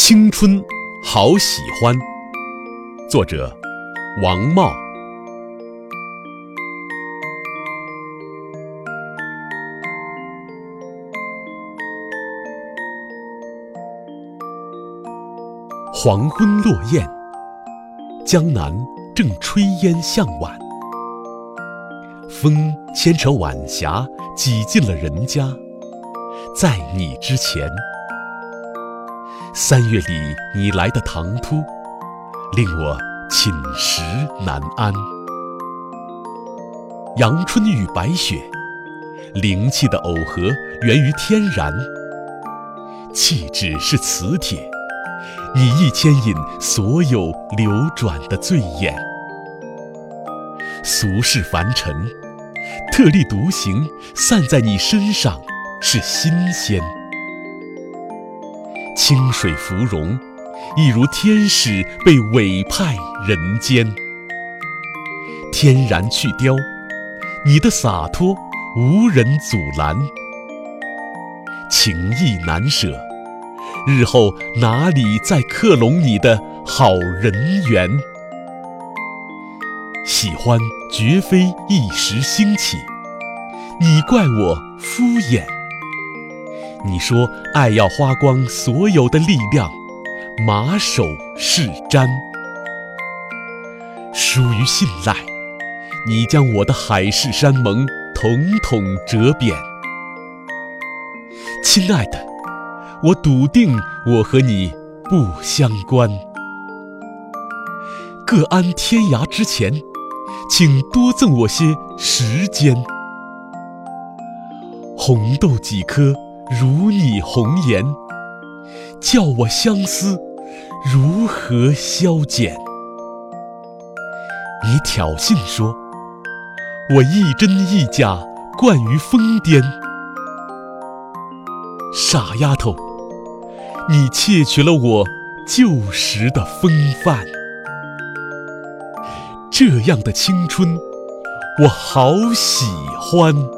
青春好喜欢，作者王茂。黄昏落雁，江南正炊烟向晚，风牵扯晚霞挤进了人家，在你之前。三月里你来的唐突，令我寝食难安。阳春与白雪，灵气的耦合源于天然。气质是磁铁，你一牵引所有流转的醉眼。俗世凡尘，特立独行，散在你身上是新鲜。清水芙蓉，一如天使被委派人间。天然去雕，你的洒脱无人阻拦。情意难舍，日后哪里再克隆你的好人缘？喜欢绝非一时兴起，你怪我敷衍。你说爱要花光所有的力量，马首是瞻。疏于信赖，你将我的海誓山盟统统折扁。亲爱的，我笃定我和你不相关。各安天涯之前，请多赠我些时间。红豆几颗？如你红颜，叫我相思如何消减？你挑衅说，我一真一假，惯于疯癫。傻丫头，你窃取了我旧时的风范。这样的青春，我好喜欢。